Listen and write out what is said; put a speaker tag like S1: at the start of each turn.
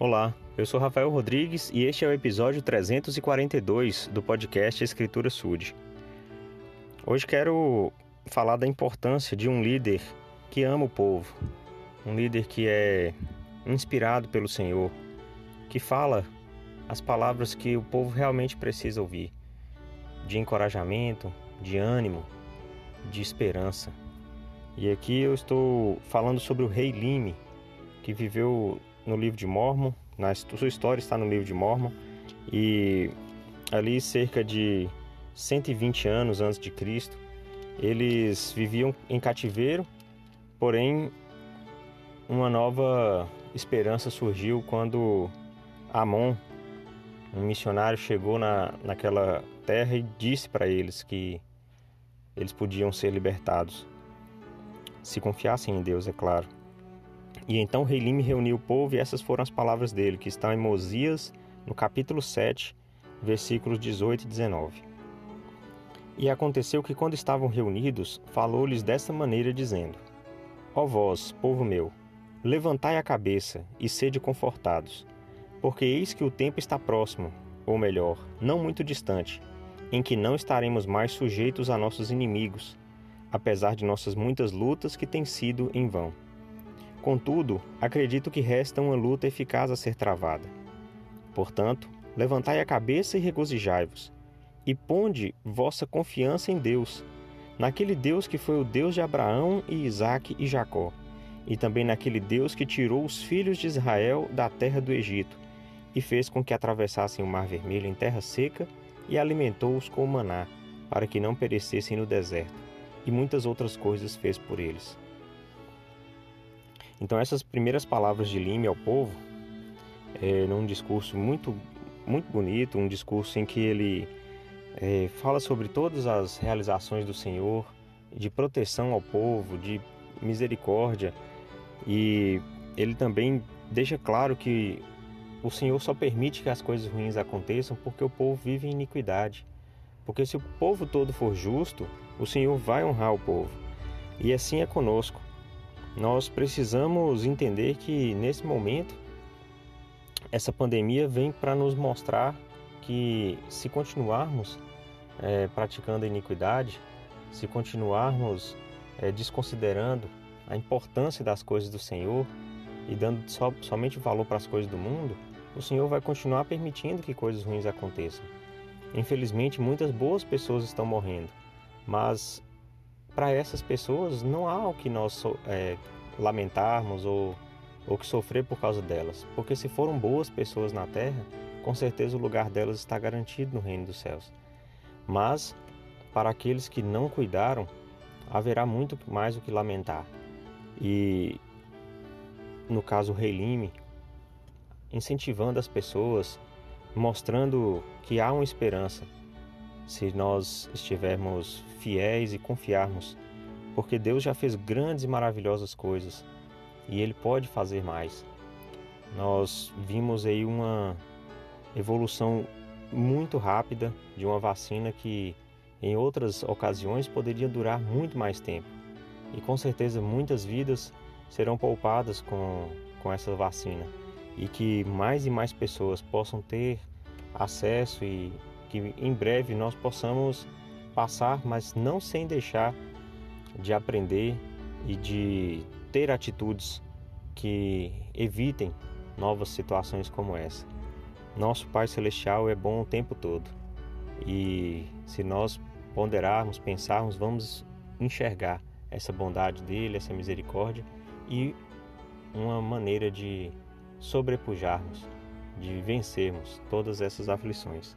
S1: Olá, eu sou Rafael Rodrigues e este é o episódio 342 do podcast Escritura Sud. Hoje quero falar da importância de um líder que ama o povo, um líder que é inspirado pelo Senhor, que fala as palavras que o povo realmente precisa ouvir, de encorajamento, de ânimo, de esperança. E aqui eu estou falando sobre o rei Lime, que viveu no livro de Mormon, na sua história está no livro de Mormon, e ali cerca de 120 anos antes de Cristo, eles viviam em cativeiro, porém uma nova esperança surgiu quando Amon, um missionário, chegou na, naquela terra e disse para eles que eles podiam ser libertados, se confiassem em Deus, é claro. E então Reilim reuniu o povo e essas foram as palavras dele, que estão em Mosias, no capítulo 7, versículos 18 e 19. E aconteceu que quando estavam reunidos, falou-lhes desta maneira, dizendo: Ó vós, povo meu, levantai a cabeça e sede confortados, porque eis que o tempo está próximo, ou melhor, não muito distante, em que não estaremos mais sujeitos a nossos inimigos, apesar de nossas muitas lutas que têm sido em vão. Contudo, acredito que resta uma luta eficaz a ser travada. Portanto, levantai a cabeça e regozijai-vos, e ponde vossa confiança em Deus, naquele Deus que foi o Deus de Abraão e Isaque e Jacó, e também naquele Deus que tirou os filhos de Israel da terra do Egito, e fez com que atravessassem o mar vermelho em terra seca, e alimentou-os com o maná, para que não perecessem no deserto, e muitas outras coisas fez por eles. Então essas primeiras palavras de Lime ao povo, é, num discurso muito, muito bonito, um discurso em que ele é, fala sobre todas as realizações do Senhor, de proteção ao povo, de misericórdia, e ele também deixa claro que o Senhor só permite que as coisas ruins aconteçam porque o povo vive em iniquidade. Porque se o povo todo for justo, o Senhor vai honrar o povo. E assim é conosco. Nós precisamos entender que nesse momento essa pandemia vem para nos mostrar que se continuarmos é, praticando a iniquidade, se continuarmos é, desconsiderando a importância das coisas do Senhor e dando so, somente valor para as coisas do mundo, o Senhor vai continuar permitindo que coisas ruins aconteçam. Infelizmente, muitas boas pessoas estão morrendo, mas para essas pessoas não há o que nós é, lamentarmos ou, ou que sofrer por causa delas, porque se foram boas pessoas na terra, com certeza o lugar delas está garantido no reino dos céus. Mas para aqueles que não cuidaram, haverá muito mais o que lamentar. E no caso o Rei Lime, incentivando as pessoas, mostrando que há uma esperança se nós estivermos fiéis e confiarmos, porque Deus já fez grandes e maravilhosas coisas e Ele pode fazer mais. Nós vimos aí uma evolução muito rápida de uma vacina que em outras ocasiões poderia durar muito mais tempo. E com certeza muitas vidas serão poupadas com, com essa vacina e que mais e mais pessoas possam ter acesso e que em breve nós possamos passar, mas não sem deixar de aprender e de ter atitudes que evitem novas situações como essa. Nosso Pai Celestial é bom o tempo todo e se nós ponderarmos, pensarmos, vamos enxergar essa bondade dele, essa misericórdia e uma maneira de sobrepujarmos, de vencermos todas essas aflições.